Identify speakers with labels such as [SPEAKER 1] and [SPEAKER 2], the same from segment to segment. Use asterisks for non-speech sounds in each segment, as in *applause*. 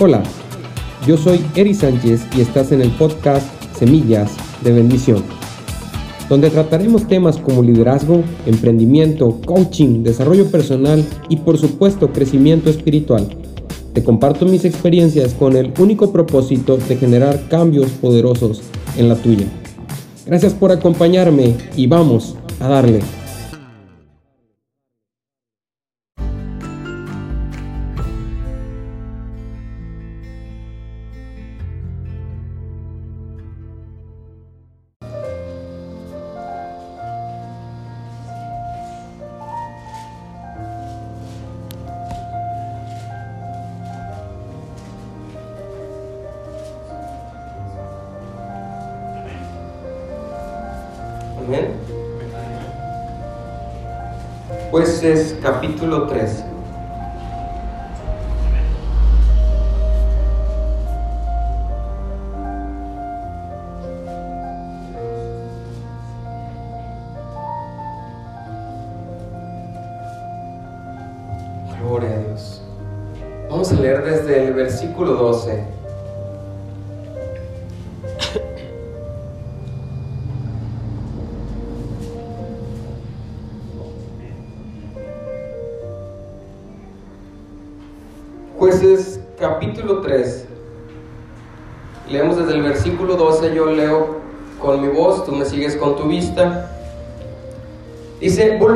[SPEAKER 1] Hola, yo soy Eri Sánchez y estás en el podcast Semillas de Bendición, donde trataremos temas como liderazgo, emprendimiento, coaching, desarrollo personal y por supuesto crecimiento espiritual. Te comparto mis experiencias con el único propósito de generar cambios poderosos en la tuya. Gracias por acompañarme y vamos a darle.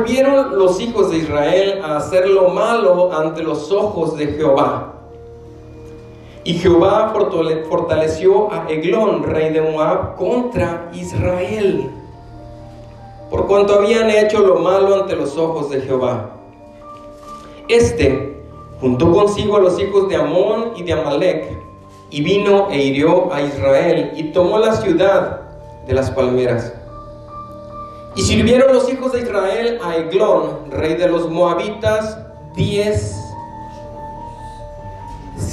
[SPEAKER 1] Volvieron los hijos de Israel a hacer lo malo ante los ojos de Jehová. Y Jehová fortaleció a Eglón, rey de Moab, contra Israel, por cuanto habían hecho lo malo ante los ojos de Jehová. Este juntó consigo a los hijos de Amón y de Amalek, y vino e hirió a Israel, y tomó la ciudad de las palmeras. Y sirvieron los hijos de Israel a Eglón, rey de los moabitas, diez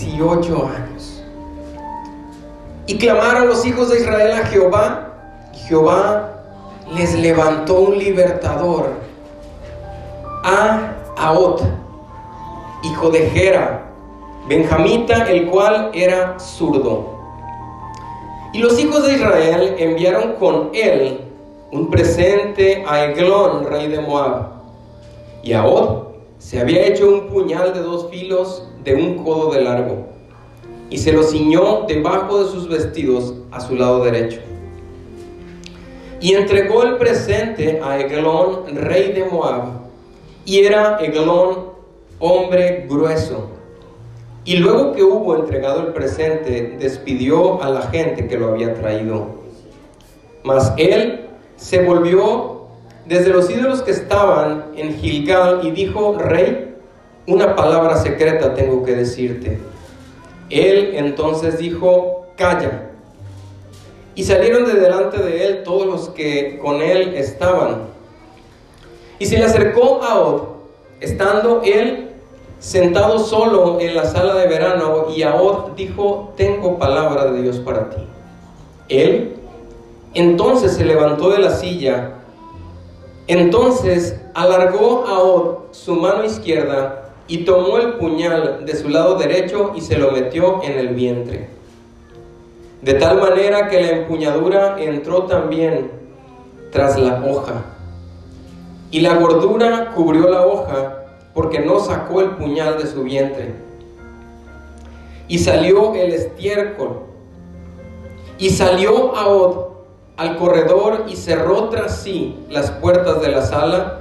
[SPEAKER 1] y ocho años. Y clamaron los hijos de Israel a Jehová, Jehová les levantó un libertador, a Aot, hijo de Gera, benjamita, el cual era zurdo. Y los hijos de Israel enviaron con él un presente a Eglón, rey de Moab. Y a Od se había hecho un puñal de dos filos de un codo de largo, y se lo ciñó debajo de sus vestidos a su lado derecho. Y entregó el presente a Eglón, rey de Moab, y era Eglón hombre grueso. Y luego que hubo entregado el presente, despidió a la gente que lo había traído. Mas él se volvió desde los ídolos que estaban en Gilgal y dijo, rey, una palabra secreta tengo que decirte. Él entonces dijo, calla. Y salieron de delante de él todos los que con él estaban. Y se le acercó a Od, estando él sentado solo en la sala de verano, y Od dijo, tengo palabra de Dios para ti. Él entonces se levantó de la silla, entonces alargó a Od su mano izquierda y tomó el puñal de su lado derecho y se lo metió en el vientre. De tal manera que la empuñadura entró también tras la hoja. Y la gordura cubrió la hoja porque no sacó el puñal de su vientre. Y salió el estiércol. Y salió Ahod al corredor y cerró tras sí las puertas de la sala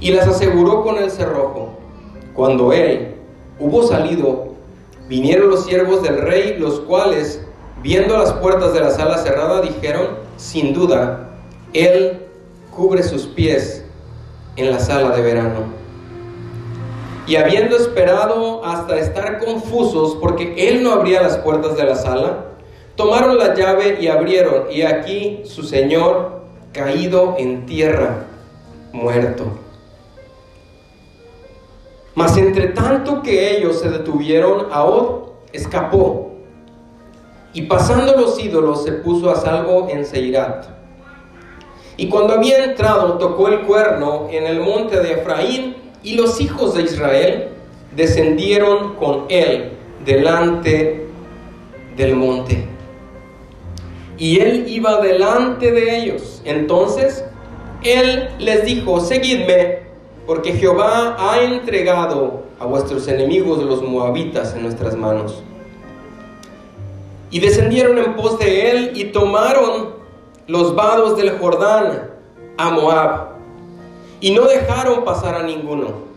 [SPEAKER 1] y las aseguró con el cerrojo. Cuando él hubo salido, vinieron los siervos del rey, los cuales, viendo las puertas de la sala cerrada, dijeron, sin duda, él cubre sus pies en la sala de verano. Y habiendo esperado hasta estar confusos, porque él no abría las puertas de la sala, tomaron la llave y abrieron, y aquí su señor caído en tierra, muerto. Mas entre tanto que ellos se detuvieron, Ahod escapó y pasando los ídolos se puso a salvo en Seirat. Y cuando había entrado tocó el cuerno en el monte de Efraín y los hijos de Israel descendieron con él delante del monte. Y él iba delante de ellos. Entonces él les dijo, seguidme, porque Jehová ha entregado a vuestros enemigos los moabitas en nuestras manos. Y descendieron en pos de él y tomaron los vados del Jordán a Moab. Y no dejaron pasar a ninguno.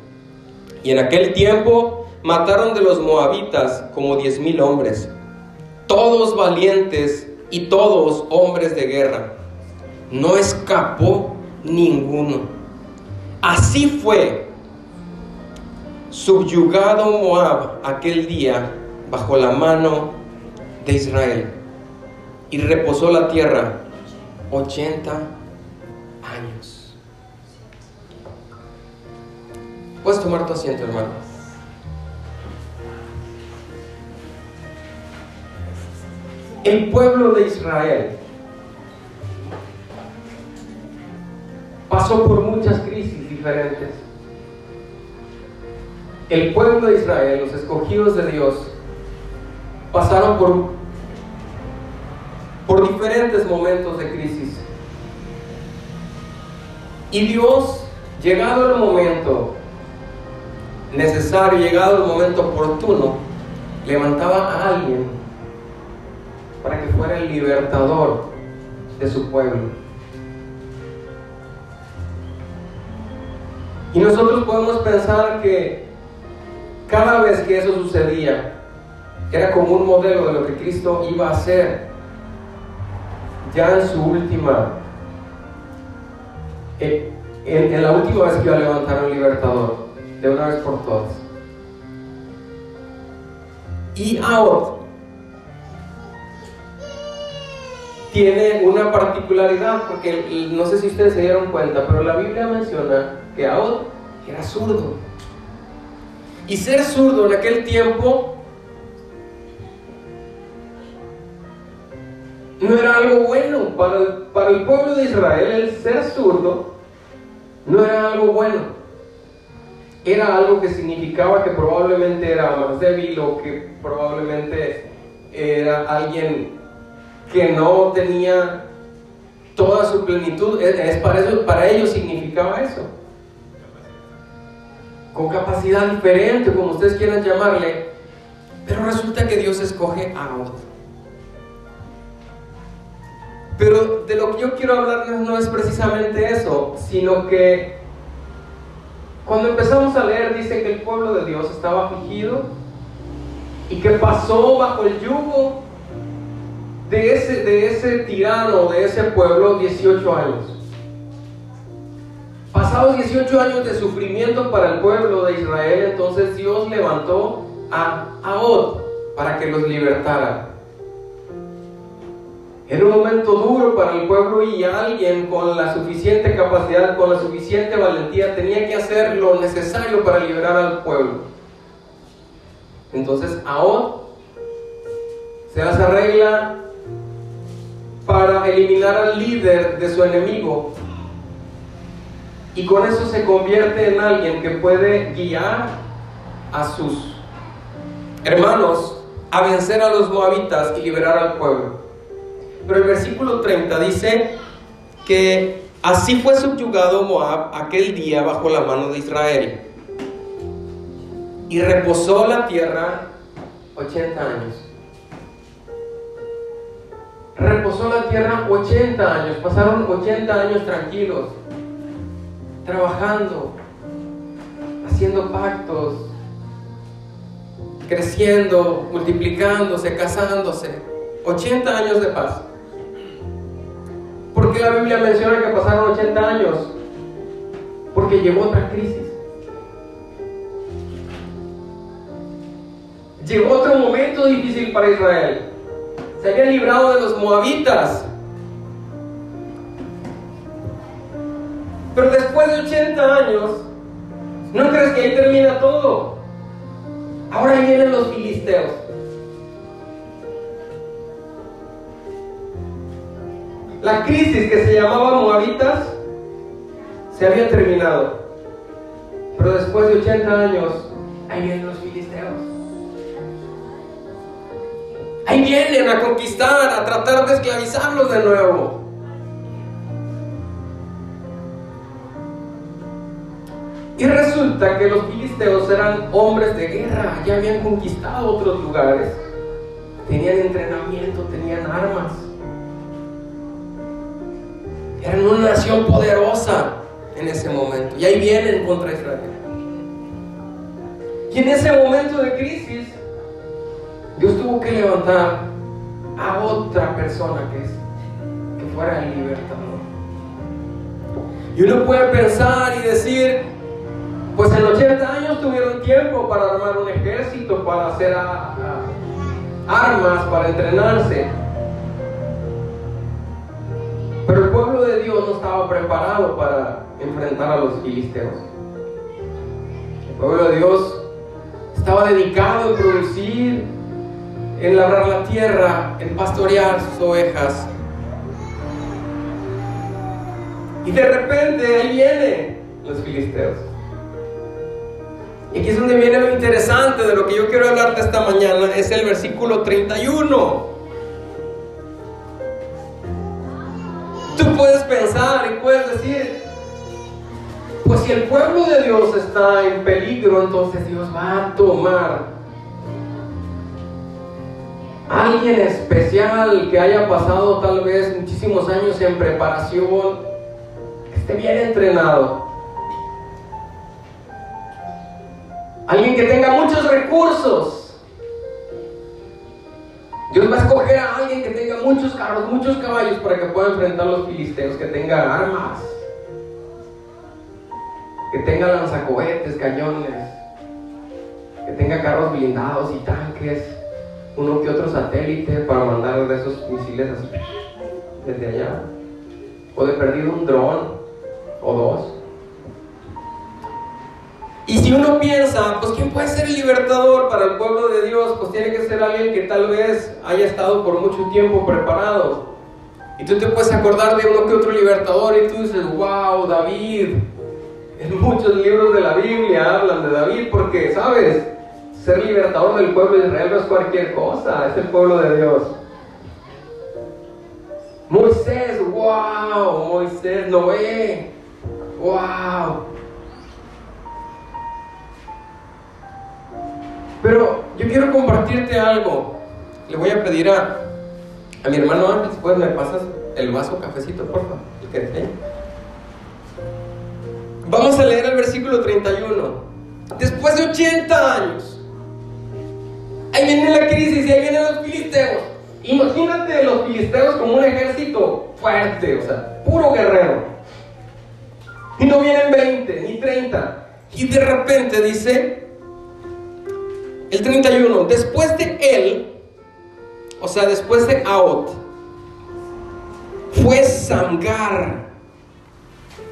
[SPEAKER 1] Y en aquel tiempo mataron de los moabitas como diez mil hombres, todos valientes y todos hombres de guerra. No escapó ninguno. Así fue subyugado Moab aquel día bajo la mano de Israel y reposó la tierra 80 años. Puedes tomar tu asiento, hermano. El pueblo de Israel pasó por muchas crisis diferentes. El pueblo de Israel, los escogidos de Dios, pasaron por, por diferentes momentos de crisis. Y Dios, llegado el momento necesario, llegado el momento oportuno, levantaba a alguien para que fuera el libertador de su pueblo. Y nosotros podemos pensar que cada vez que eso sucedía, era como un modelo de lo que Cristo iba a hacer ya en su última, en, la última vez que iba a levantar un libertador de una vez por todas. Y ahora tiene una particularidad, porque no sé si ustedes se dieron cuenta, pero la Biblia menciona que Aod era zurdo. Y ser zurdo en aquel tiempo no era algo bueno. Para el, para el pueblo de Israel el ser zurdo no era algo bueno era algo que significaba que probablemente era más débil o que probablemente era alguien que no tenía toda su plenitud. Es para, eso, para ellos significaba eso. Con capacidad diferente, como ustedes quieran llamarle. Pero resulta que Dios escoge a otro. Pero de lo que yo quiero hablarles no es precisamente eso, sino que cuando empezamos a leer dice que el pueblo de Dios estaba afligido y que pasó bajo el yugo de ese, de ese tirano, de ese pueblo, 18 años. Pasados 18 años de sufrimiento para el pueblo de Israel, entonces Dios levantó a Ahod para que los libertara. Era un momento duro para el pueblo y alguien con la suficiente capacidad, con la suficiente valentía, tenía que hacer lo necesario para liberar al pueblo. Entonces, Ahod se hace arregla para eliminar al líder de su enemigo y con eso se convierte en alguien que puede guiar a sus hermanos a vencer a los moabitas y liberar al pueblo. Pero el versículo 30 dice que así fue subyugado Moab aquel día bajo la mano de Israel. Y reposó la tierra 80 años. Reposó la tierra 80 años. Pasaron 80 años tranquilos. Trabajando. Haciendo pactos. Creciendo, multiplicándose, casándose. 80 años de paz. ¿Por qué la Biblia menciona que pasaron 80 años? Porque llegó otra crisis. Llegó otro momento difícil para Israel. Se habían librado de los moabitas. Pero después de 80 años, ¿no crees que ahí termina todo? Ahora vienen los filisteos. La crisis que se llamaba Moabitas se había terminado. Pero después de 80 años, ahí vienen los filisteos. Vienen a conquistar, a tratar de esclavizarlos de nuevo. Y resulta que los filisteos eran hombres de guerra, ya habían conquistado otros lugares, tenían entrenamiento, tenían armas. Eran una nación poderosa en ese momento. Y ahí vienen contra Israel. Y en ese momento de crisis, Dios tuvo que levantar a otra persona que, es, que fuera el libertador. Y uno puede pensar y decir, pues en 80 años tuvieron tiempo para armar un ejército, para hacer armas, para entrenarse. Pero el pueblo de Dios no estaba preparado para enfrentar a los filisteos. El pueblo de Dios estaba dedicado a producir, en labrar la tierra, en pastorear sus ovejas. Y de repente ahí vienen los filisteos. Y aquí es donde viene lo interesante de lo que yo quiero hablarte esta mañana, es el versículo 31. Tú puedes pensar y puedes decir, pues si el pueblo de Dios está en peligro, entonces Dios va a tomar alguien especial que haya pasado tal vez muchísimos años en preparación, que esté bien entrenado Alguien que tenga muchos recursos. Dios va a escoger a alguien que tenga muchos carros, muchos caballos para que pueda enfrentar a los filisteos, que tenga armas, que tenga lanzacohetes, cañones, que tenga carros blindados y tanques, uno que otro satélite para mandar de esos misiles así desde allá, o de perdido un dron o dos. Y si uno piensa, pues ¿quién puede ser el libertador para el pueblo de Dios? Pues tiene que ser alguien que tal vez haya estado por mucho tiempo preparado. Y tú te puedes acordar de uno que otro libertador y tú dices, wow, David. En muchos libros de la Biblia hablan de David porque, ¿sabes? Ser libertador del pueblo de Israel no es cualquier cosa, es el pueblo de Dios. Moisés, wow, Moisés, Noé, wow. Pero yo quiero compartirte algo. Le voy a pedir a, a mi hermano Ángel, si puedes me pasas el vaso cafecito, por favor. Vamos a leer el versículo 31. Después de 80 años, ahí viene la crisis y ahí vienen los filisteos. Imagínate los filisteos como un ejército fuerte, o sea, puro guerrero. Y no vienen 20 ni 30. Y de repente dice, el 31, después de él, o sea, después de Aot, fue Samgar,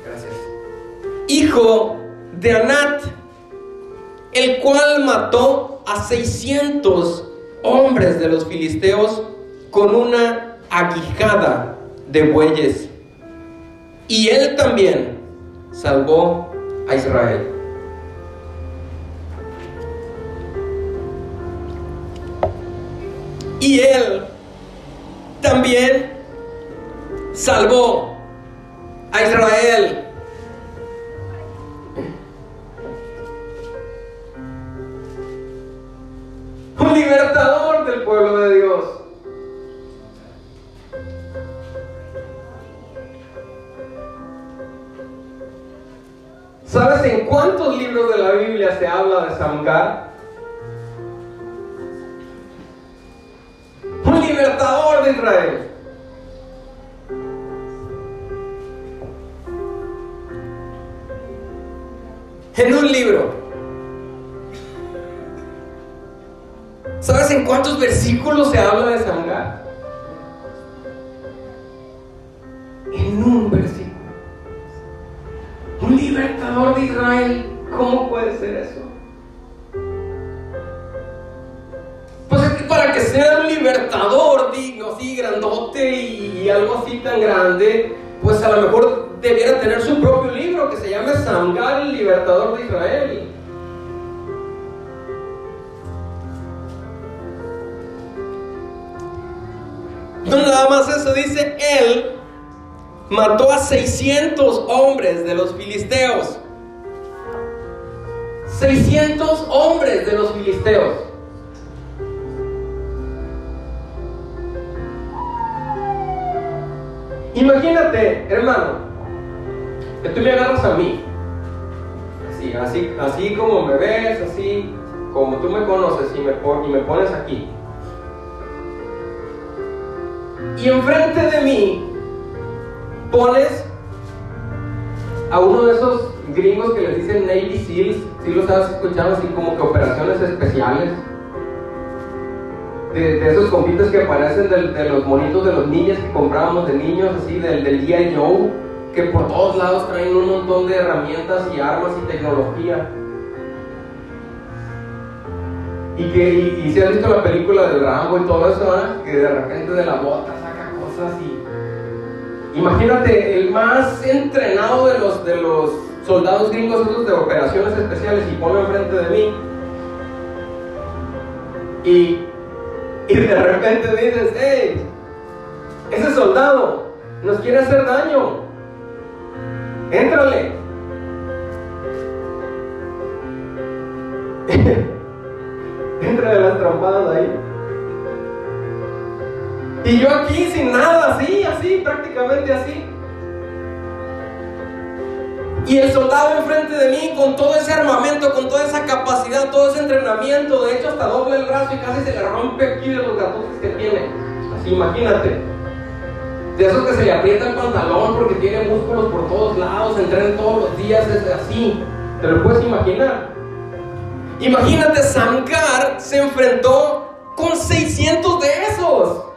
[SPEAKER 1] gracias, hijo de Anat, el cual mató a 600 hombres de los filisteos con una aguijada de bueyes. Y él también salvó a Israel. y él también salvó a Israel. Un libertador del pueblo de Dios. ¿Sabes en cuántos libros de la Biblia se habla de Samgar? libertador de Israel. En un libro. ¿Sabes en cuántos versículos se habla de Samgar? En un versículo. Un libertador de Israel. ¿Cómo puede ser eso? para que sea un libertador digno, así grandote y, algo así tan grande, pues a lo mejor debiera tener su propio libro que se llame Samgar, el libertador de Israel. No nada más eso, dice él, mató a 600 hombres de los filisteos. 600 hombres de los filisteos. Imagínate, hermano, que tú me agarras a mí. Así, así, así como me ves, así como tú me conoces y me, y me pones aquí. Y enfrente de mí pones a uno de esos gringos que les dicen Navy SEALs, si lo estás escuchando así como que operaciones especiales. De, esos compites que aparecen de, los monitos de los niños que comprábamos de niños, así del, del día Joe, que por todos lados traen un montón de herramientas y armas y tecnología. Y que y, si has visto la película del Rambo y todo eso, que de repente de la bota cosas. Imagínate el más entrenado de los, de los soldados gringos esos de operaciones especiales y pone enfrente de mí. Y, y de repente dices, hey, ese soldado nos quiere hacer daño. Éntrale. *laughs* Entra de las trompadas ahí. Y yo aquí sin nada, así, así, prácticamente así. Y el soldado enfrente de mí con todo ese armamento, con toda esa capacidad, todo ese entrenamiento, de hecho hasta doble el brazo y casi se le rompe aquí de los gatotes que tiene. Así, imagínate. De esos que se le aprieta el pantalón porque tiene músculos por todos lados, entrena todos los días, es así. ¿Te lo puedes imaginar? Imagínate, Samgar se enfrentó con 600 de esos.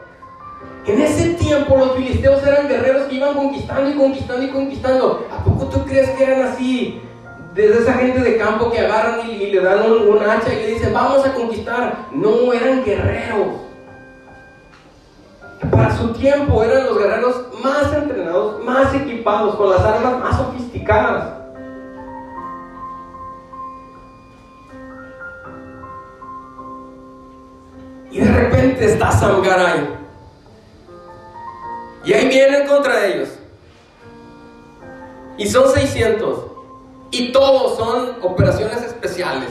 [SPEAKER 1] En ese tiempo los filisteos eran guerreros que iban conquistando y conquistando y conquistando. ¿A poco tú crees que eran así? Desde esa gente de campo que agarran y, le dan un, hacha y le dicen, vamos a conquistar. No, eran guerreros. Para su tiempo eran los guerreros más entrenados, más equipados, con las armas más sofisticadas. Y de repente está Samgaray y ahí vienen contra ellos. Y son 600. Y todos son operaciones especiales.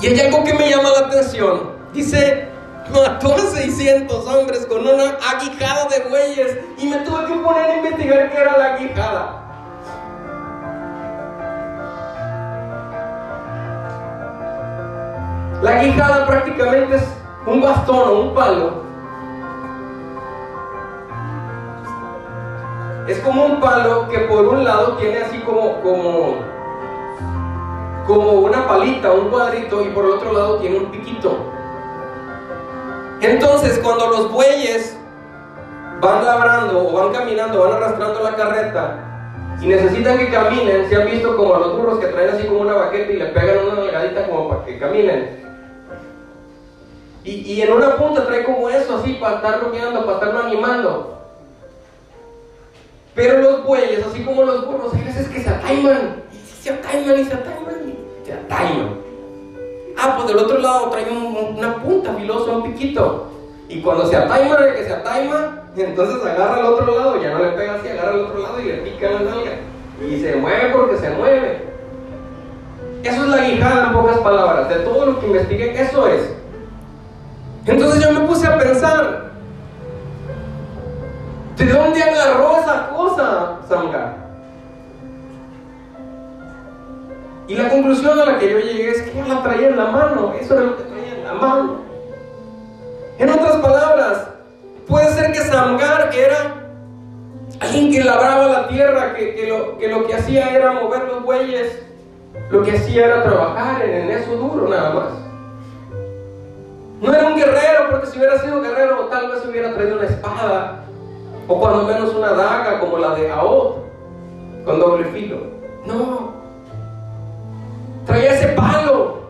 [SPEAKER 1] Y hay algo que me llama la atención. Dice, mató a 600 hombres con una aguijada de bueyes. Y me tuve que poner a investigar qué era la aguijada. La aguijada prácticamente es un bastón o un palo es como un palo que por un lado tiene así como, como, como una palita, un cuadrito, y por el otro lado tiene un piquito. Entonces, cuando los bueyes van labrando o van caminando, van arrastrando la carreta y necesitan que caminen, se han visto como a los burros que traen así como una baqueta y le pegan una delgadita como para que caminen. Y, en una punta trae como eso, así, para estarlo guiando, para estarlo animando. Pero los bueyes, así como los burros, hay veces que se ataiman. Y se ataiman y se ataiman y se ataiman. Ah, pues del otro lado trae una punta filosa, un piquito. Y cuando se ataiman, el que se ataima, entonces agarra al otro lado, ya no le pega así, agarra al otro lado y le pica la nalga. Y se mueve porque se mueve. Eso es la guijada en pocas palabras. De todo lo que investigué, eso es. Entonces yo me puse a pensar, ¿de dónde agarró esa cosa Samgar? Y la conclusión a la que yo llegué es que la traía en la mano, eso era lo que traía en la mano. En otras palabras, puede ser que Samgar era alguien que labraba la tierra, que, que lo que hacía era mover los bueyes, lo que hacía era trabajar en eso duro nada más. No era un guerrero, porque si hubiera sido guerrero, tal vez hubiera traído una espada, o cuando menos una daga como la de Aod, con doble filo. No. Traía ese palo,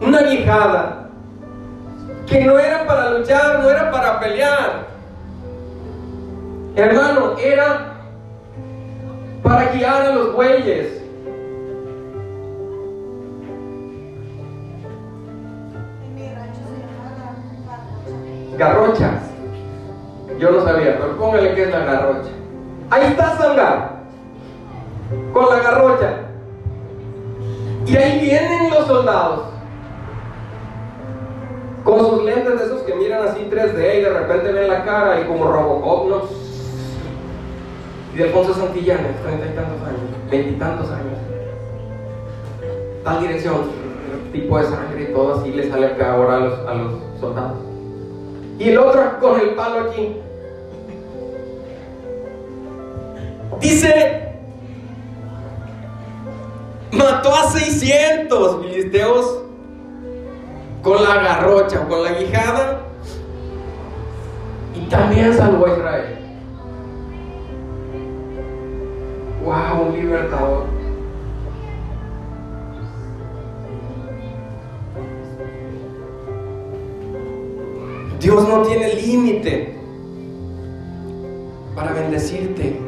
[SPEAKER 1] una guijada, que no era para luchar, no era para pelear. Hermano, era para guiar a los bueyes. Garrocha. Yo no sabía, pero póngale que es la garrocha. Ahí está Sangar, con la garrocha. Y ahí vienen los soldados, con sus lentes de esos que miran así 3D y de repente ven la cara y como Robocop, ¿no? Y de Alfonso Santillán, treinta y tantos años, veintitantos años. Tal dirección, tipo de sangre y todo así le sale acá ahora a los, a los soldados. Y el otro con el palo aquí. Dice, mató a 600 filisteos con la garrocha, con la guijada, y también salvó a Israel. ¡Wow! Un libertador. Dios no tiene límite para bendecirte.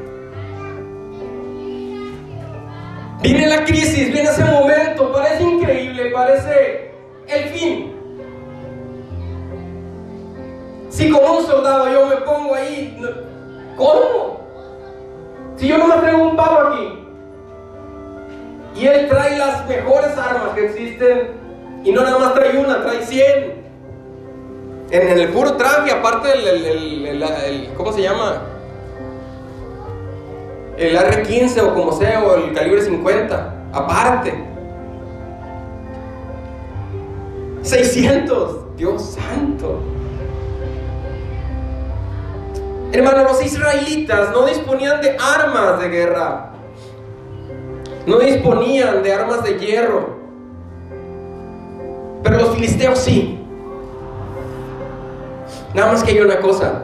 [SPEAKER 1] Viene la crisis, viene ese momento, parece increíble, parece el fin. Si como un soldado yo me pongo ahí, ¿cómo? Si yo no me traigo un pavo aquí y él trae las mejores armas que existen y no nada más trae una, trae 100. En, el puro traje, aparte el, ¿cómo se llama? El R15 o como sea, o el calibre 50, aparte. 600, Dios santo. Hermano, los israelitas no disponían de armas de guerra. No disponían de armas de hierro. Pero los filisteos sí. Nada más que hay una cosa.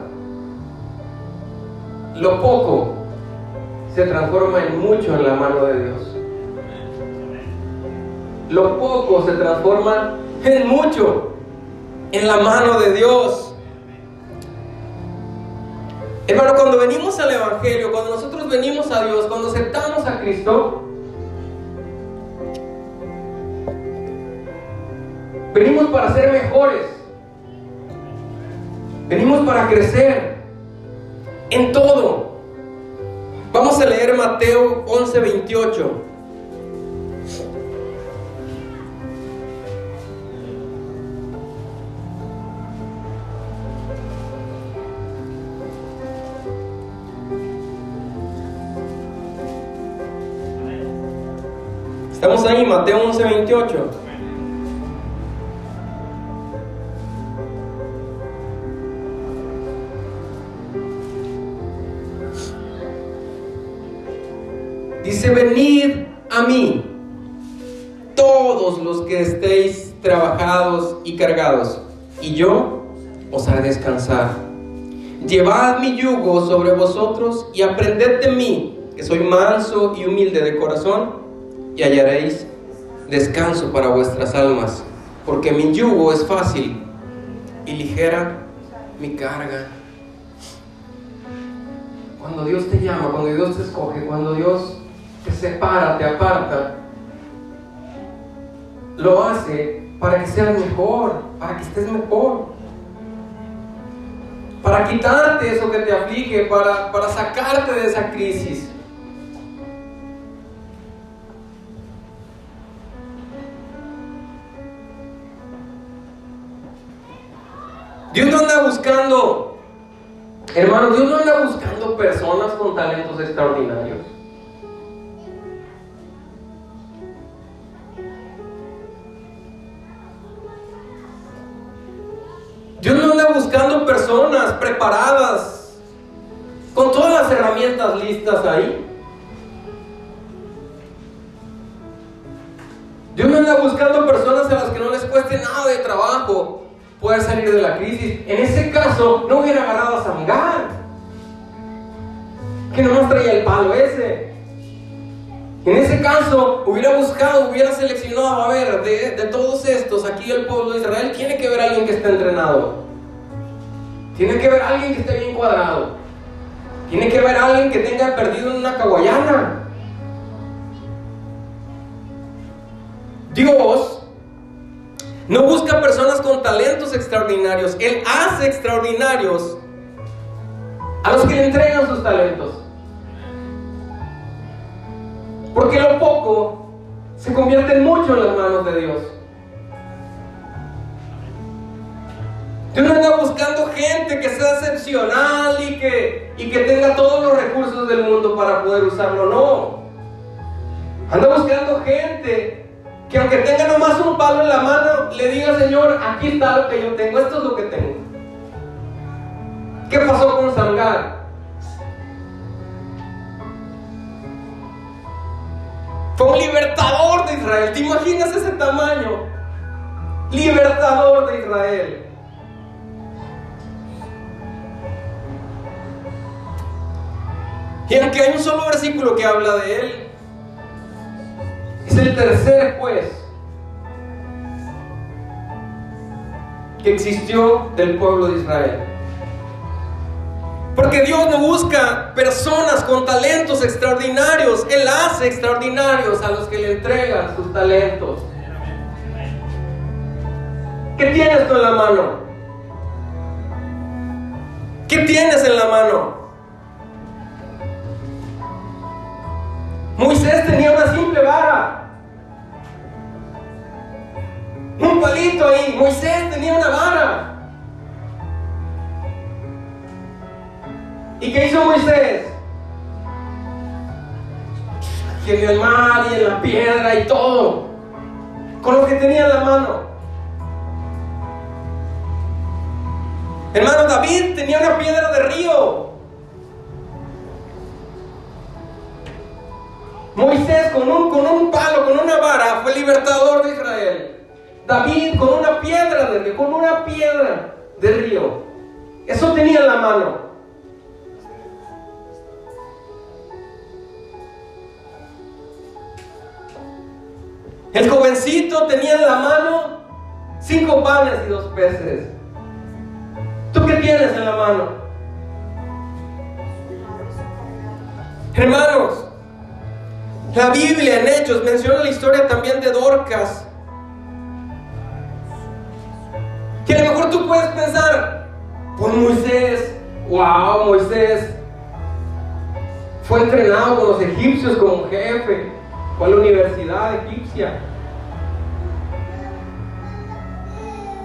[SPEAKER 1] Lo poco se transforma en mucho en la mano de Dios. Lo poco se transforma en mucho en la mano de Dios. Hermano, cuando venimos al Evangelio, cuando nosotros venimos a Dios, cuando aceptamos a Cristo, venimos para ser mejores. Venimos para crecer en todo. Vamos a leer Mateo 11, 28. Estamos ahí, Mateo 11, 28. Dice, venid a mí, todos los que estéis trabajados y cargados, y yo os haré descansar. Llevad mi yugo sobre vosotros y aprended de mí, que soy manso y humilde de corazón, y hallaréis descanso para vuestras almas, porque mi yugo es fácil y ligera mi carga. Cuando Dios te llama, cuando Dios te escoge, cuando Dios te separa, te aparta, lo hace para que seas mejor, para que estés mejor, para quitarte eso que te aflige, para, para sacarte de esa crisis. Dios no anda buscando, hermano, Dios no anda buscando personas con talentos extraordinarios. Personas preparadas, con todas las herramientas listas ahí. Dios no anda buscando personas a las que no les cueste nada de trabajo poder salir de la crisis. En ese caso, no hubiera agarrado a Samgar, que no nos traía el palo ese. En ese caso, hubiera buscado, hubiera seleccionado, a ver, de, todos estos, aquí el pueblo de Israel, tiene que ver alguien que esté entrenado. Tiene que ver alguien que esté bien cuadrado. Tiene que ver alguien que tenga perdido en una caguayana. Dios No busca personas con talentos extraordinarios. Él hace extraordinarios a los que le entregan sus talentos. Porque lo poco se convierte en mucho en las manos de Dios. Dios no anda buscando gente que sea excepcional y que, y que tenga todos los recursos del mundo para poder usarlo, no. Anda buscando gente que aunque tenga nomás un palo en la mano, le diga, Señor, aquí está lo que yo tengo, esto es lo que tengo. ¿Qué pasó con Sangar? Fue un libertador de Israel. ¿Te imaginas ese tamaño? Libertador de Israel. Y aunque hay un solo versículo que habla de él, es el tercer juez que existió del pueblo de Israel. Porque Dios no busca personas con talentos extraordinarios, Él hace extraordinarios a los que le entregan sus talentos. ¿Qué tienes tú en la mano? ¿Qué tienes en la mano? Moisés tenía una simple vara. Un palito ahí. Moisés tenía una vara. ¿Y qué hizo Moisés? Aquí en el mar y en la piedra y todo. Con lo que tenía en la mano. Hermano David tenía una piedra de río. Moisés con un, con un palo, con una vara, fue libertador de Israel. David con una piedra de con una piedra de río. Eso tenía en la mano. El jovencito tenía en la mano cinco panes y dos peces. ¿Tú qué tienes en la mano? Hermanos, la Biblia en Hechos menciona la historia también de Dorcas. Que a lo mejor tú puedes pensar, por Moisés, wow, Moisés fue entrenado con los egipcios como jefe, fue a la universidad egipcia.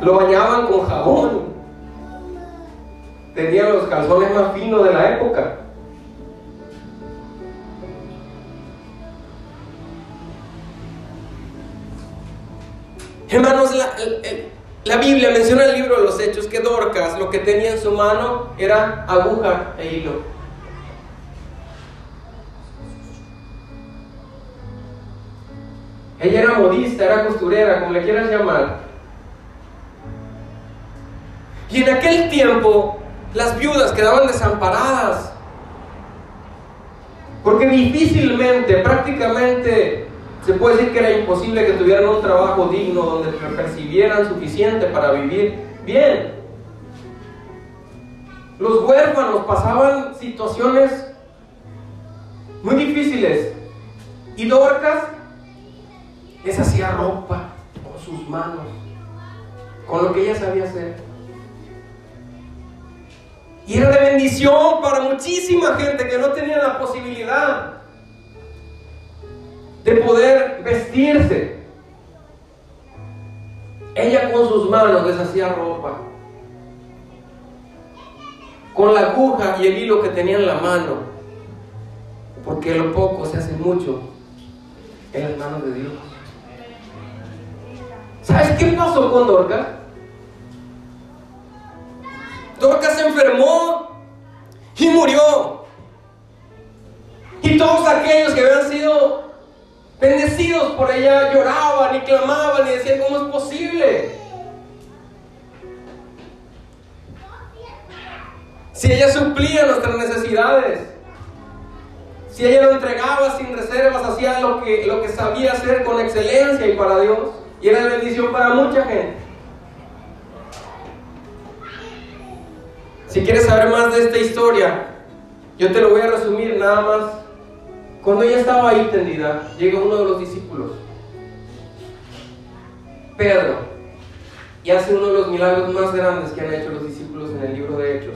[SPEAKER 1] Lo bañaban con jabón. Tenía los calzones más finos de la época. Hermanos, la, Biblia menciona en el libro de los Hechos que Dorcas lo que tenía en su mano era aguja e hilo. Ella era modista, era costurera, como le quieras llamar. Y en aquel tiempo las viudas quedaban desamparadas. Porque difícilmente, prácticamente se puede decir que era imposible que tuvieran un trabajo digno donde percibieran suficiente para vivir bien. Los huérfanos pasaban situaciones muy difíciles y Dorcas les hacía ropa con sus manos, con lo que ella sabía hacer. Y era de bendición para muchísima gente que no tenía la posibilidad de poder vestirse. Ella con sus manos les hacía ropa. Con la aguja y el hilo que tenía en la mano. Porque lo poco se hace mucho en las manos de Dios. ¿Sabes qué pasó con Dorcas? Dorcas se enfermó y murió. Y todos aquellos que habían sido Bendecidos por ella lloraban y clamaban y decían, ¿cómo es posible? Si ella suplía nuestras necesidades, si ella lo entregaba sin reservas, hacía lo que, lo que sabía hacer con excelencia y para Dios, y era de bendición para mucha gente. Si quieres saber más de esta historia, yo te lo voy a resumir nada más cuando ella estaba ahí tendida, llega uno de los discípulos, Pedro, y hace uno de los milagros más grandes que han hecho los discípulos en el libro de Hechos.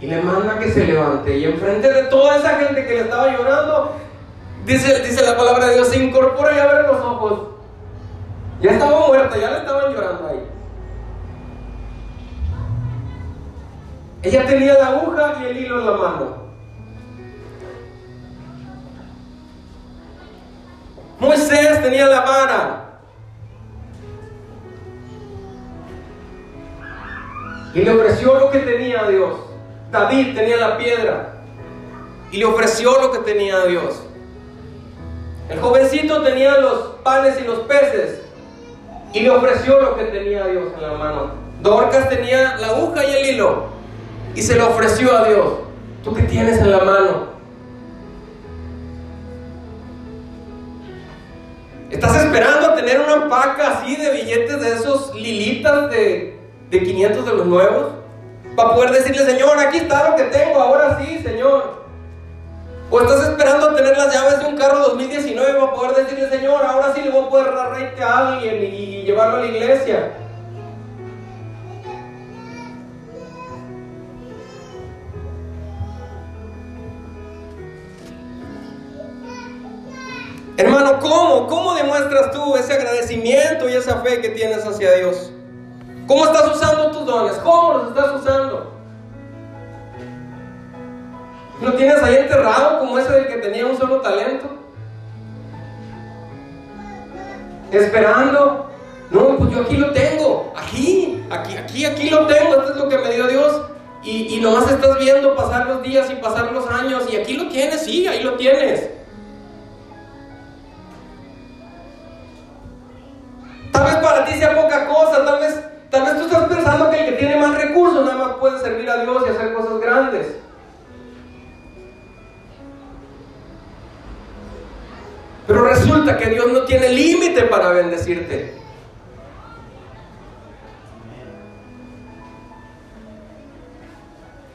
[SPEAKER 1] Y le manda que se levante. Y enfrente de toda esa gente que le estaba llorando, dice, dice la palabra de Dios, se incorpora y abre los ojos. Ya estaba muerta, ya le estaban llorando ahí. Ella tenía la aguja y el hilo en la mano. Moisés tenía la vara. Y le ofreció lo que tenía a Dios. David tenía la piedra. Y le ofreció lo que tenía a Dios. El jovencito tenía los panes y los peces. Y le ofreció lo que tenía a Dios en la mano. Dorcas tenía la aguja y el hilo. Y se lo ofreció a Dios. ¿Tú qué tienes en la mano? ¿Estás esperando a tener una paca así de billetes de esos lilitas de, de 500 de los nuevos? Para poder decirle, Señor, aquí está lo que tengo, ahora sí, Señor. O estás esperando a tener las llaves de un carro 2019 para poder decirle, Señor, ahora sí le voy a poder dar a alguien y llevarlo a la iglesia. Hermano, ¿cómo? ¿Cómo demuestras tú ese agradecimiento y esa fe que tienes hacia Dios? ¿Cómo estás usando tus dones? ¿Cómo los estás usando? ¿Lo tienes ahí enterrado como ese del que tenía un solo talento? Esperando. No, pues yo aquí lo tengo. Aquí, aquí, aquí, aquí lo tengo. Esto es lo que me dio Dios. Y, y nomás estás viendo pasar los días y pasar los años. Y aquí lo tienes, sí, ahí lo tienes. Tal vez para ti sea poca cosa, tal vez, tal vez tú estás pensando que el que tiene más recursos nada más puede servir a Dios y hacer cosas grandes. Pero resulta que Dios no tiene límite para bendecirte.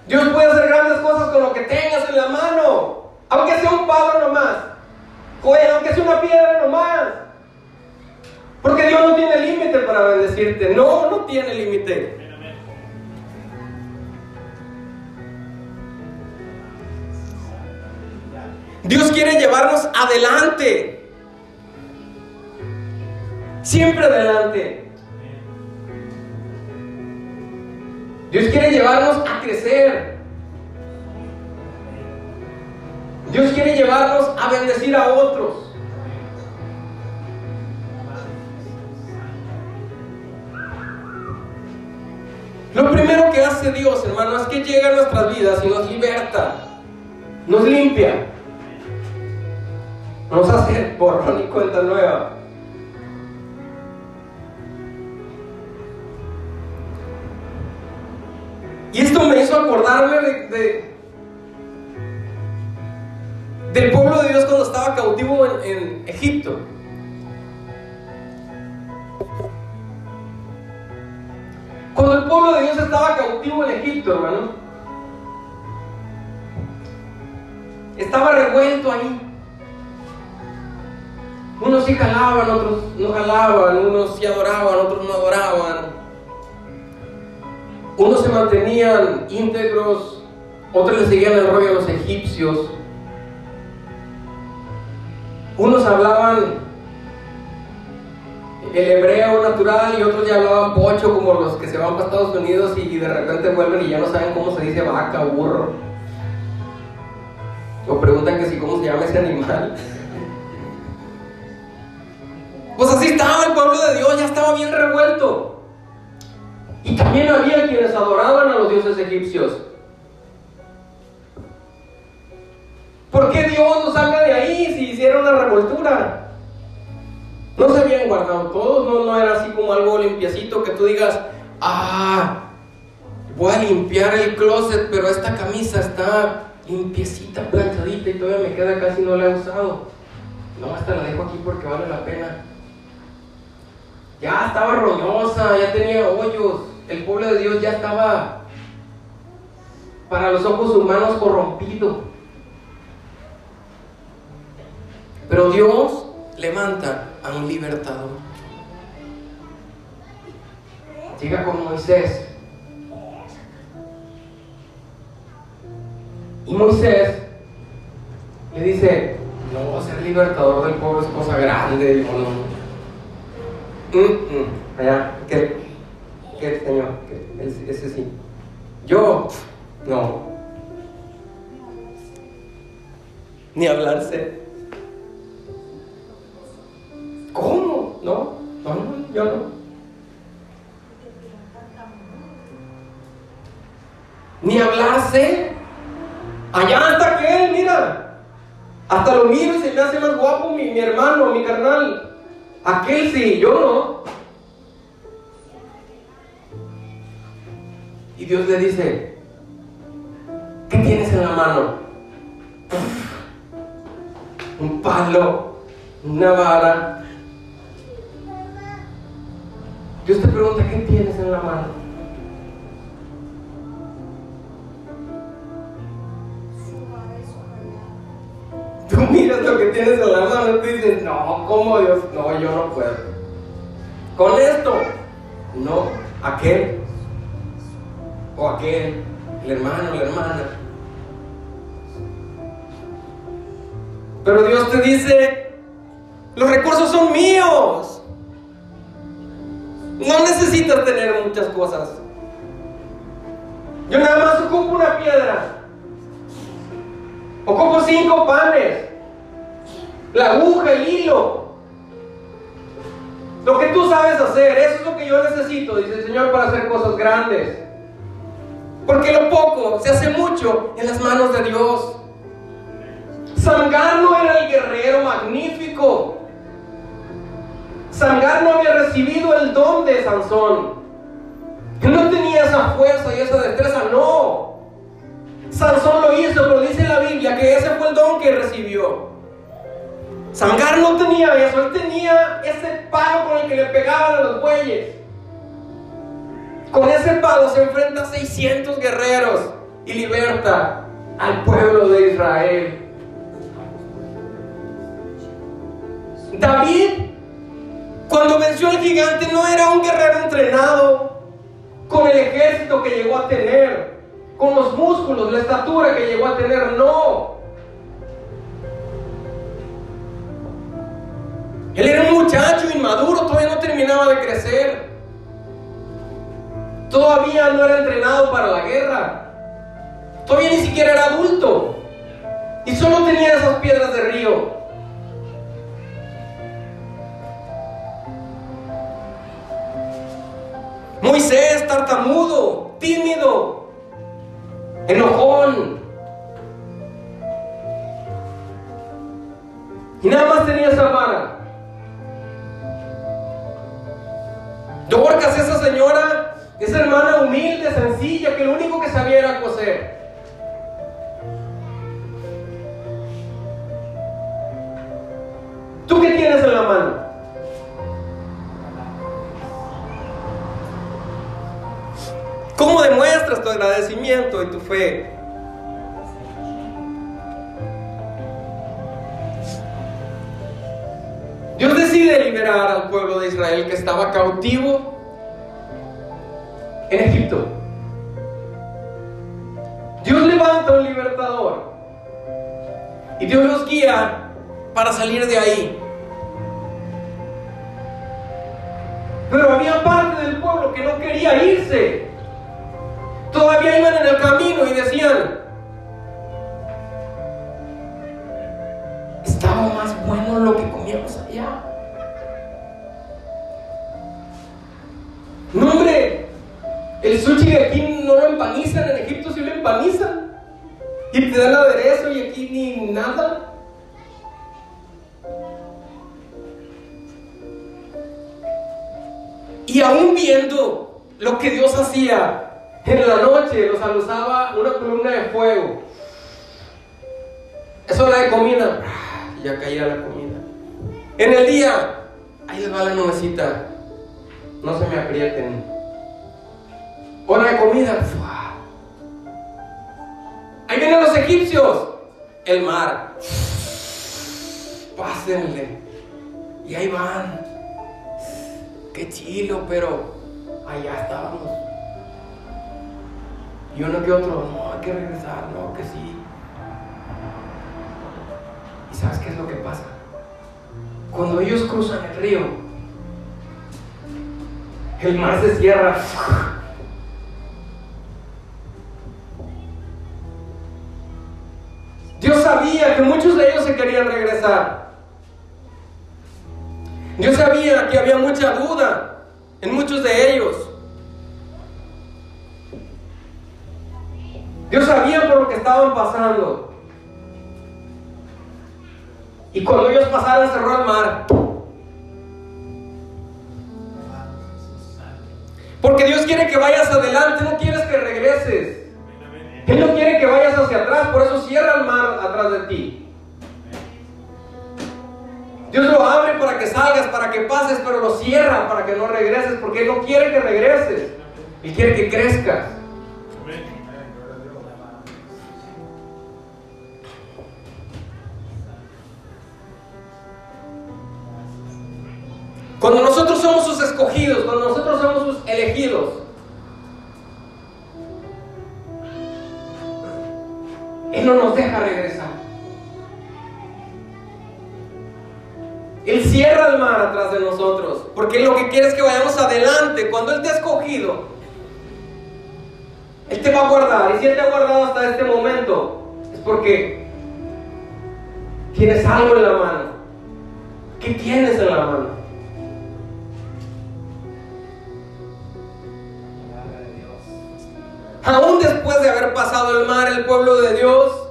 [SPEAKER 1] Dios puede hacer grandes cosas con lo que tengas en la mano, aunque sea un palo nomás, aunque sea una piedra nomás. Porque Dios no tiene límite para bendecirte. No, no tiene límite. Dios quiere llevarnos adelante. Siempre adelante. Dios quiere llevarnos a crecer. Dios quiere llevarnos a bendecir a otros. Lo primero que hace Dios, hermano, es que llega a nuestras vidas y nos liberta, nos limpia, nos hace borrón y cuenta nueva. Y esto me hizo acordarme de, del pueblo de Dios cuando estaba cautivo en, en Egipto. Cuando el pueblo de Dios estaba cautivo en Egipto, hermano, estaba revuelto ahí. Unos sí jalaban, otros no jalaban, unos sí adoraban, otros no adoraban. Unos se mantenían íntegros, otros le seguían el rollo a los egipcios. Unos hablaban el hebreo natural y otros ya hablaban pocho como los que se van para Estados Unidos y, de repente vuelven y ya no saben cómo se dice vaca burro. O preguntan que si cómo se llama ese animal. *laughs* Pues así estaba el pueblo de Dios, ya estaba bien revuelto. Y también había quienes adoraban a los dioses egipcios. ¿Por qué Dios nos salga de ahí si hiciera una revoltura? No se habían guardado todos, no, era así como algo limpiecito que tú digas, ah, voy a limpiar el closet, pero esta camisa está limpiecita, planchadita y todavía me queda casi no la he usado. No, hasta la dejo aquí porque vale la pena. Ya estaba roñosa, ya tenía hoyos, el pueblo de Dios ya estaba para los ojos humanos corrompido. Pero Dios levanta a un libertador. llega con Moisés. Y Moisés le dice, no, ser libertador del pueblo es cosa grande, o no. Allá. ¿Qué, señor? Ese sí. Yo, no. Ni hablarse. ¿Cómo? No, no, no, yo no. Ni hablarse. Allá hasta que él, mira. Hasta lo miro y se me hace más guapo mi, mi hermano, mi carnal. Aquel sí, yo no. Y Dios le dice, ¿qué tienes en la mano? Un palo, una vara. Dios te pregunta, ¿qué tienes en la mano? Tú miras lo que tienes en la mano y tú dices, no, ¿cómo Dios? No, yo no puedo. Con esto, no, aquel o aquel, el hermano, la hermana. Pero Dios te dice, los recursos son míos. No necesitas tener muchas cosas. Yo nada más ocupo una piedra. Ocupo cinco panes. La aguja, el hilo. Lo que tú sabes hacer, eso es lo que yo necesito, dice el Señor, para hacer cosas grandes. Porque lo poco se hace mucho en las manos de Dios. Sangar no era el guerrero magnífico. Sangar no había recibido el don de Sansón. No tenía esa fuerza y esa destreza, no. Sansón lo hizo, pero dice la Biblia que ese fue el don que recibió. Sangar no tenía eso, él tenía ese palo con el que le pegaban a los bueyes. Con ese palo se enfrenta a 600 guerreros y liberta al pueblo de Israel. David, cuando venció al gigante, no era un guerrero entrenado con el ejército que llegó a tener, con los músculos, la estatura que llegó a tener, no. Él era un muchacho inmaduro, todavía no terminaba de crecer. Todavía no era entrenado para la guerra. Todavía ni siquiera era adulto. Y solo tenía esas piedras de río. Moisés, tartamudo, tímido, enojón. Y nada más tenía esa vara. Dorcas, esa señora, esa hermana humilde, sencilla, que lo único que sabía era coser. ¿Tú qué tienes en la mano? Agradecimiento y tu fe? Dios decide liberar al pueblo de Israel que estaba cautivo en Egipto. Dios levanta un libertador y Dios los guía para salir de ahí. Pero había parte del pueblo que no quería irse. Todavía iban en el camino y decían, estaba más bueno lo que comíamos allá. No, hombre, el sushi de aquí no lo empanizan, en Egipto sí lo empanizan. Y te dan aderezo y aquí ni nada. Y aún viendo lo que Dios hacía, en la noche los alusaba una columna de fuego. Es hora de comida. Y ya caía la comida. En el día, ahí les va la nubecita. No se me aprieten. Hora de comida. Ahí vienen los egipcios. El mar. Pásenle. Y ahí van. Qué chilo, pero allá estábamos. Y uno que otro, no, hay que regresar, no, que sí. ¿Y sabes qué es lo que pasa? Cuando ellos cruzan el río, el mar se cierra. Dios sabía que muchos de ellos se querían regresar. Dios sabía que había mucha duda en muchos de ellos. Dios sabía por lo que estaban pasando. Y cuando ellos pasaron, cerró el mar. Porque Dios quiere que vayas adelante, no quieres que regreses. Él no quiere que vayas hacia atrás, por eso cierra el mar atrás de ti. Dios lo abre para que salgas, para que pases, pero lo cierra para que no regreses, porque Él no quiere que regreses. Él quiere que crezcas. Cuando nosotros somos sus escogidos, cuando nosotros somos sus elegidos, Él no nos deja regresar. Él cierra el mar atrás de nosotros, porque Él lo que quiere es que vayamos adelante. Cuando Él te ha escogido, Él te va a guardar. Y si Él te ha guardado hasta este momento, es porque tienes algo en la mano. ¿Qué tienes en la mano? Después de haber pasado el mar, el pueblo de Dios,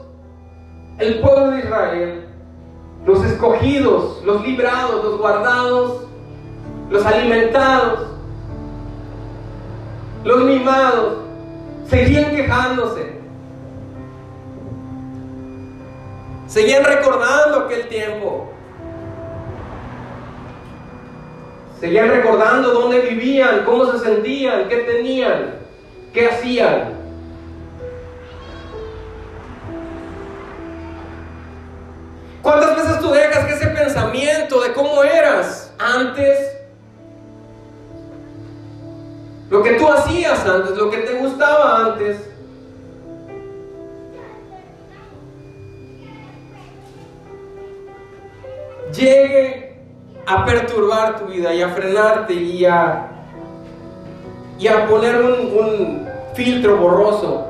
[SPEAKER 1] el pueblo de Israel, los escogidos, los librados, los guardados, los alimentados, los mimados, seguían quejándose. Seguían recordando aquel tiempo. Seguían recordando dónde vivían, cómo se sentían, qué tenían. ¿Qué hacían? ¿Cuántas veces tú dejas que ese pensamiento de cómo eras antes, lo que tú hacías antes, lo que te gustaba antes, llegue a perturbar tu vida y a frenarte y a y a poner un, filtro borroso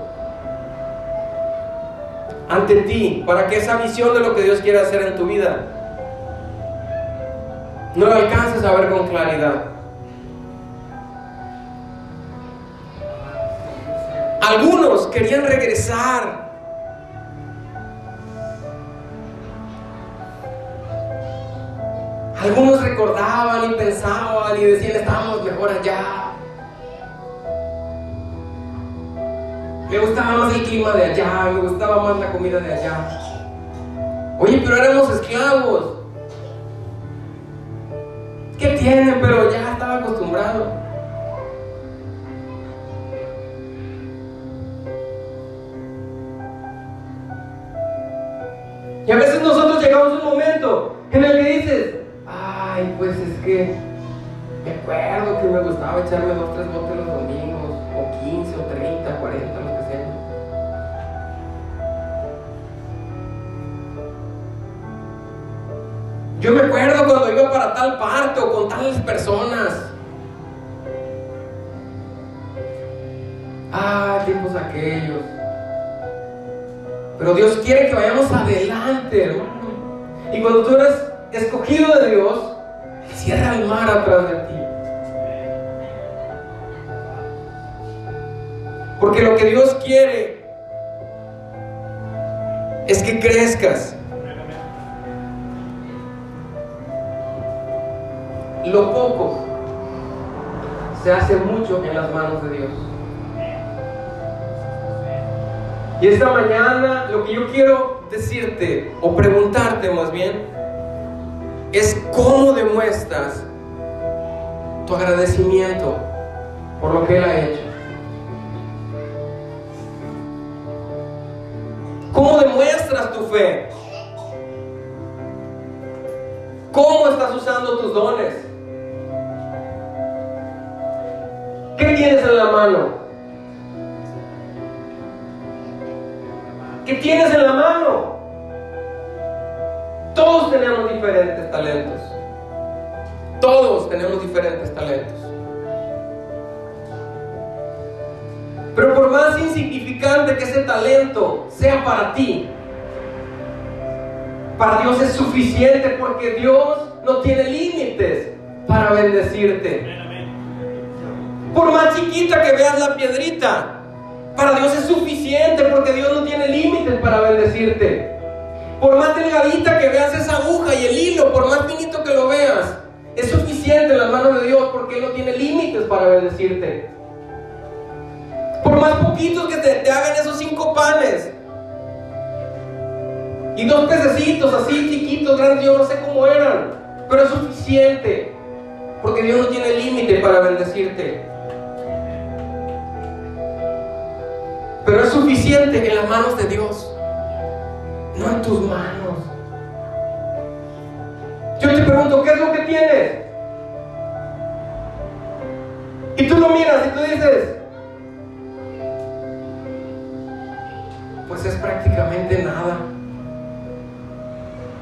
[SPEAKER 1] ante ti para que esa visión de lo que Dios quiere hacer en tu vida no la alcances a ver con claridad. Algunos querían regresar. Algunos recordaban y pensaban y decían, estábamos mejor allá. Me gustaba más el clima de allá, me gustaba más la comida de allá. Oye, pero éramos esclavos. ¿Qué tiene? Pero ya estaba acostumbrado. Y a veces nosotros llegamos a un momento en el que dices, ay, pues es que me acuerdo que me gustaba echarme dos, tres botes los domingos, o 15, o 30, 40, Yo me acuerdo cuando iba para tal parte o con tales personas. Ah, tiempos aquellos. Pero Dios quiere que vayamos adelante, hermano. Y cuando tú eres escogido de Dios, cierra el mar atrás de ti. Porque lo que Dios quiere es que crezcas. Lo poco se hace mucho en las manos de Dios. Y esta mañana lo que yo quiero decirte o preguntarte más bien es cómo demuestras tu agradecimiento por lo que Él ha hecho. ¿Cómo demuestras tu fe? ¿Cómo estás usando tus dones? ¿Qué tienes en la mano? Todos tenemos diferentes talentos. Todos tenemos diferentes talentos. Pero por más insignificante que ese talento sea para ti, para Dios es suficiente porque Dios no tiene límites para bendecirte. Por más chiquita que veas la piedrita, para Dios es suficiente porque Dios no tiene límites para bendecirte. Por más delgadita que veas esa aguja y el hilo, por más finito que lo veas, es suficiente en las manos de Dios porque Él no tiene límites para bendecirte. Por más poquitos que te, hagan esos cinco panes y dos pececitos así chiquitos, grandes, yo no sé cómo eran, pero es suficiente porque Dios no tiene límite para bendecirte. Pero es suficiente en las manos de Dios, no en tus manos. Yo te pregunto, ¿qué es lo que tienes? Y tú lo miras y tú dices, pues es prácticamente nada.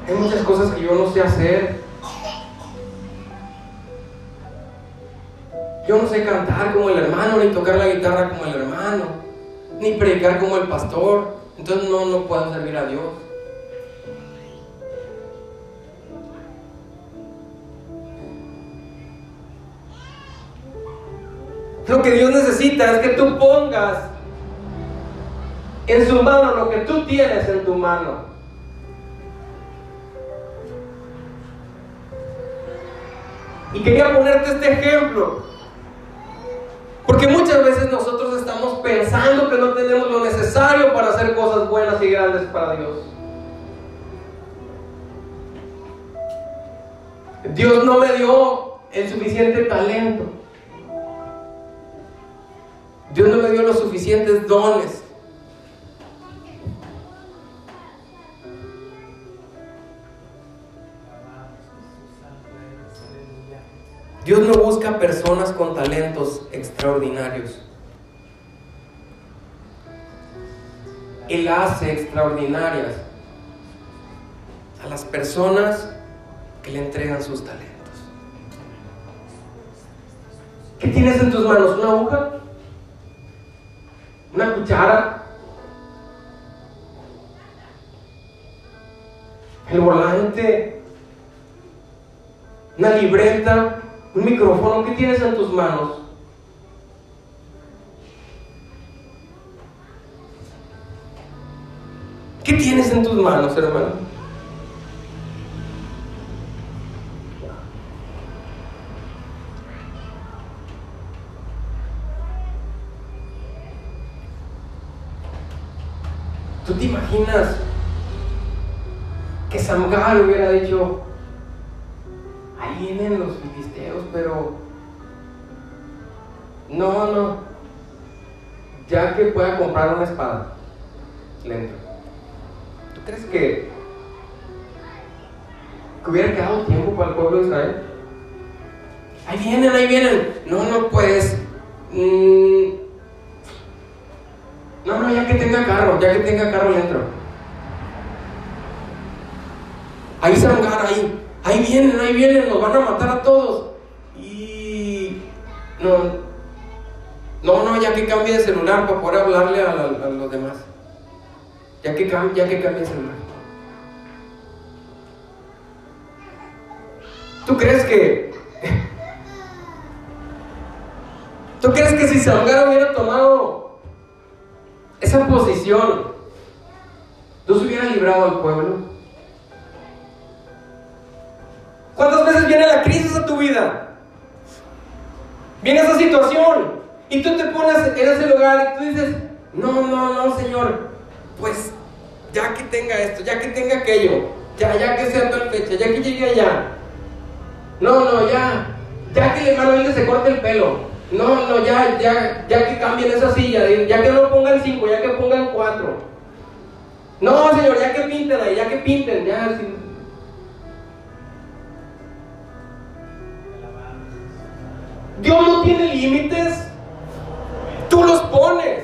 [SPEAKER 1] Hay muchas cosas que yo no sé hacer. Yo no sé cantar como el hermano, ni tocar la guitarra como el hermano, ni predicar como el pastor. Entonces no, no puedo servir a Dios. Lo que Dios necesita es que tú pongas en su mano lo que tú tienes en tu mano. Y quería ponerte este ejemplo. Porque muchas veces nosotros estamos pensando que no tenemos lo necesario para hacer cosas buenas y grandes para Dios. Dios no me dio el suficiente talento. Dios no me dio los suficientes dones. No busca personas con talentos extraordinarios. Él hace extraordinarias a las personas que le entregan sus talentos. ¿Qué tienes en tus manos? ¿Una aguja? ¿Una cuchara? ¿El volante? ¿Una libreta? Un micrófono, ¿qué tienes en tus manos? ¿Qué tienes en tus manos, hermano? ¿Tú te imaginas que Samgar hubiera dicho, ahí vienen los pero no, no. Ya que pueda comprar una espada, lento. ¿Tú crees que, que hubiera quedado tiempo para el pueblo de Israel? Ahí vienen, ahí vienen. No, no, pues. Mm, no, no, ya que tenga carro, ya que tenga carro dentro. Ahí se ahí. Ahí vienen, ahí vienen, nos van a matar a todos. No, no, no, ya que cambie de celular para poder hablarle a, los demás. Ya que, ya que cambie de celular. ¿Tú crees que... *laughs* ¿Tú crees que si Salgar hubiera tomado esa posición, Dios hubiera librado al pueblo? ¿Cuántas veces viene la crisis a tu vida? Viene esa situación y tú te pones en ese lugar y tú dices, no, no, no, Señor, pues ya que tenga esto, ya que tenga aquello, ya, ya que sea tal fecha, ya que llegue allá. No, no, ya, ya que el hermano se corte el pelo. No, no, ya, ya, ya que cambien esa silla, ya que no pongan cinco, ya que pongan cuatro. No, Señor, ya que pinten ahí, ya que pinten, ya, Dios no tiene límites. pones.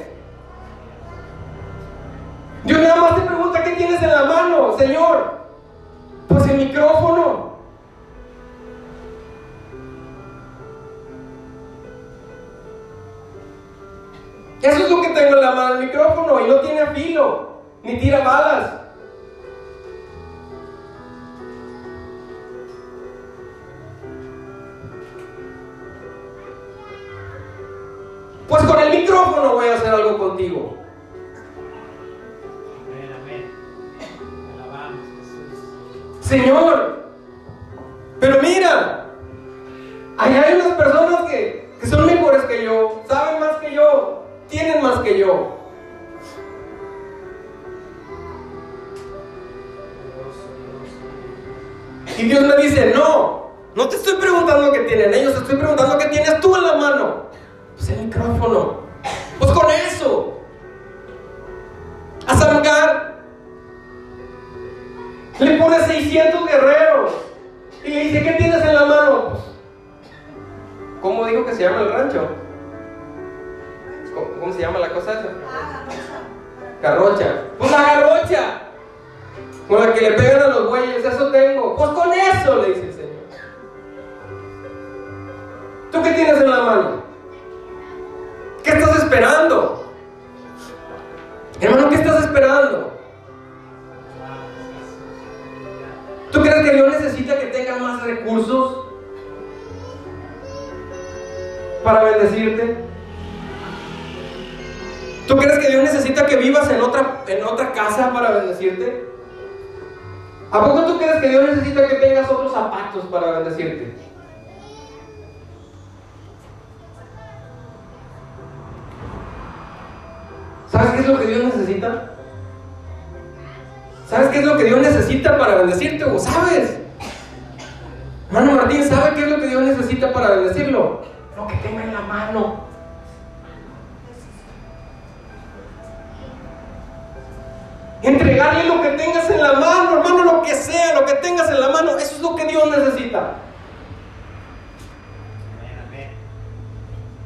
[SPEAKER 1] Dios nada más te pregunta qué tienes en la mano, Señor. Pues el micrófono. Eso es lo que tengo en la mano, el micrófono, y no tiene filo, ni tira balas. Pues con el micrófono voy a hacer algo contigo. Señor, pero mira, ahí hay unas personas que, que son mejores que yo, saben más que yo, tienen más que yo. Y Dios me dice, no, no te estoy preguntando qué tienen ellos, te estoy preguntando qué tienes tú en la mano. El micrófono. Pues con eso. A Samgar le pone 600 guerreros y le dice, ¿qué tienes en la mano? Pues, ¿Cómo dijo que se llama el rancho? ¿Cómo, cómo se llama la cosa esa? Garrocha. Pues la garrocha. Con la que le pegan a los bueyes, eso ¿A poco tú crees que Dios necesita que tengas otros zapatos para bendecirte? ¿Sabes qué es lo que Dios necesita? ¿Sabes qué es lo que Dios necesita para bendecirte? ¿O sabes? Hermano Martín, ¿sabe qué es lo que Dios necesita para bendecirlo? Lo que tenga en la mano. Que tengas en la mano, hermano, lo que sea, lo que tengas en la mano, eso es lo que Dios necesita.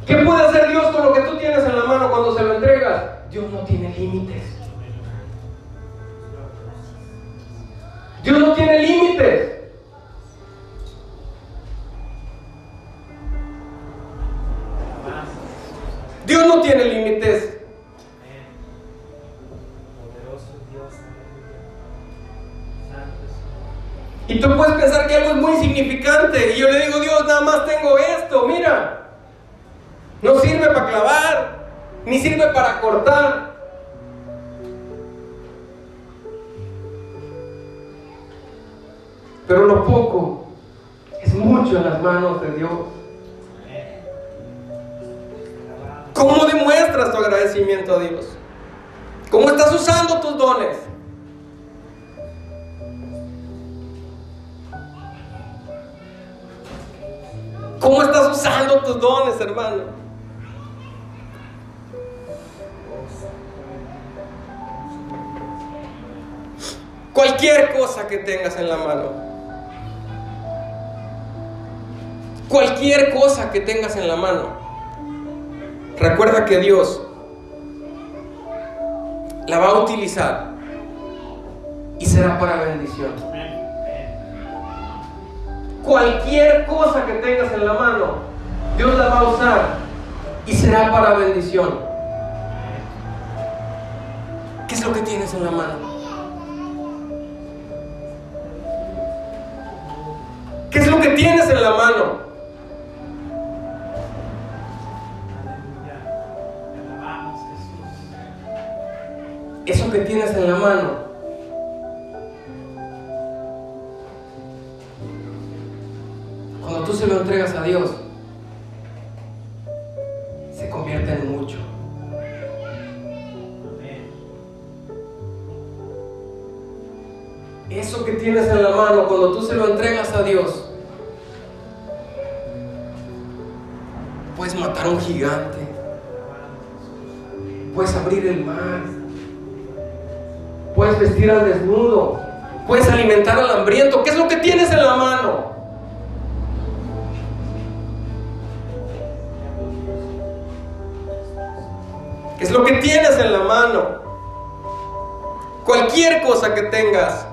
[SPEAKER 1] ¿Qué puede hacer Dios con lo que tú tienes en la mano cuando se lo entregas? Dios no tiene límites. Dios no tiene límites. Y yo le digo, Dios, nada más tengo esto, mira. No sirve para clavar, ni sirve para cortar. Pero lo poco es mucho en las manos de Dios. ¿Cómo demuestras tu agradecimiento a Dios? ¿Cómo estás usando tus dones? Tus dones, hermano? Cualquier cosa que tengas en la mano. Cualquier cosa que tengas en la mano. Recuerda que Dios la va a utilizar y será para bendición. Cualquier cosa que tengas en la mano, Dios la va a usar y será para bendición. ¿Qué es lo que tienes en la mano? ¿Qué es lo que tienes en la mano? Eso que tienes en la mano. Cuando tú se lo entregas a Dios, Que tienes en la mano, cuando tú se lo entregas a Dios, puedes matar a un gigante, puedes abrir el mar, puedes vestir al desnudo, puedes alimentar al hambriento. ¿Qué es lo que tienes en la mano? ¿Qué es lo que tienes en la mano? Cualquier cosa que tengas,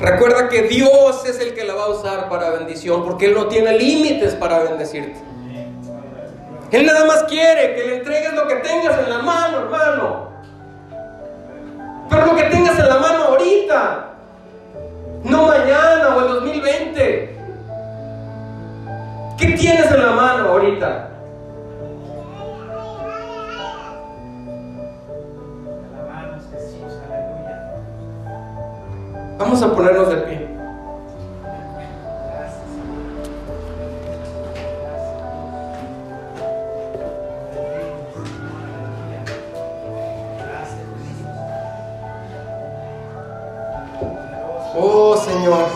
[SPEAKER 1] recuerda que Dios es el que la va a usar para bendición, porque Él no tiene límites para bendecirte. Él nada más quiere que le entregues lo que tengas en la mano, hermano. Pero lo que tengas en la mano ahorita, no mañana o el 2020. ¿Qué tienes en la mano ahorita? Vamos a ponernos de pie. Oh Señor.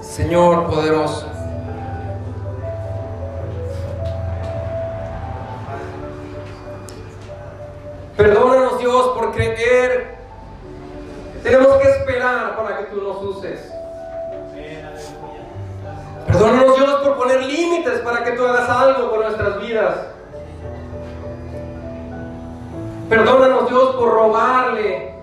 [SPEAKER 1] Señor poderoso. Límites para que tú hagas algo con nuestras vidas. Perdónanos Dios por robarle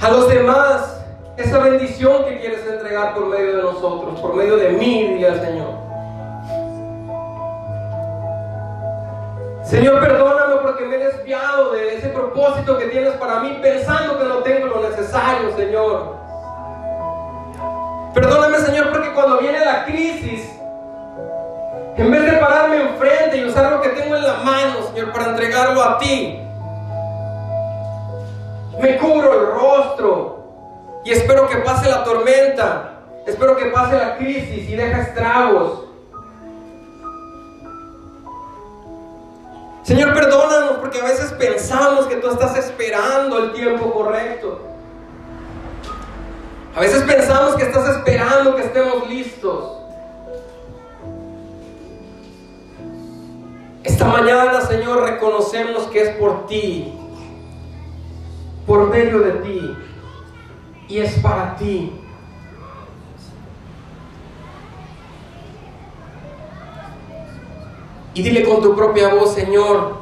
[SPEAKER 1] a los demás esa bendición que quieres entregar por medio de nosotros, por medio de mí, dile al Señor. Señor, perdóname porque me he desviado de ese propósito que tienes para mí pensando que no tengo lo necesario, Señor. Perdóname, Señor, porque cuando viene la crisis, en vez de pararme enfrente y usar lo que tengo en la mano, Señor, para entregarlo a ti, me cubro el rostro y espero que pase la tormenta, espero que pase la crisis y deja estragos. Señor, perdónanos porque a veces pensamos que tú estás esperando el tiempo correcto. A veces pensamos que estás esperando que estemos listos. Esta mañana, Señor, reconocemos que es por ti, por medio de ti, y es para ti. Y dile con tu propia voz, Señor,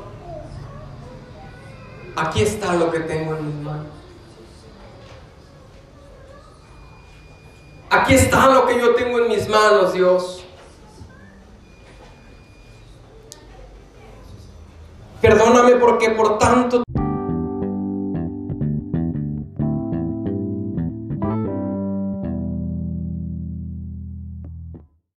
[SPEAKER 1] aquí está lo que tengo en mis manos. Aquí está lo que yo tengo en mis manos, Dios. Perdóname porque por tanto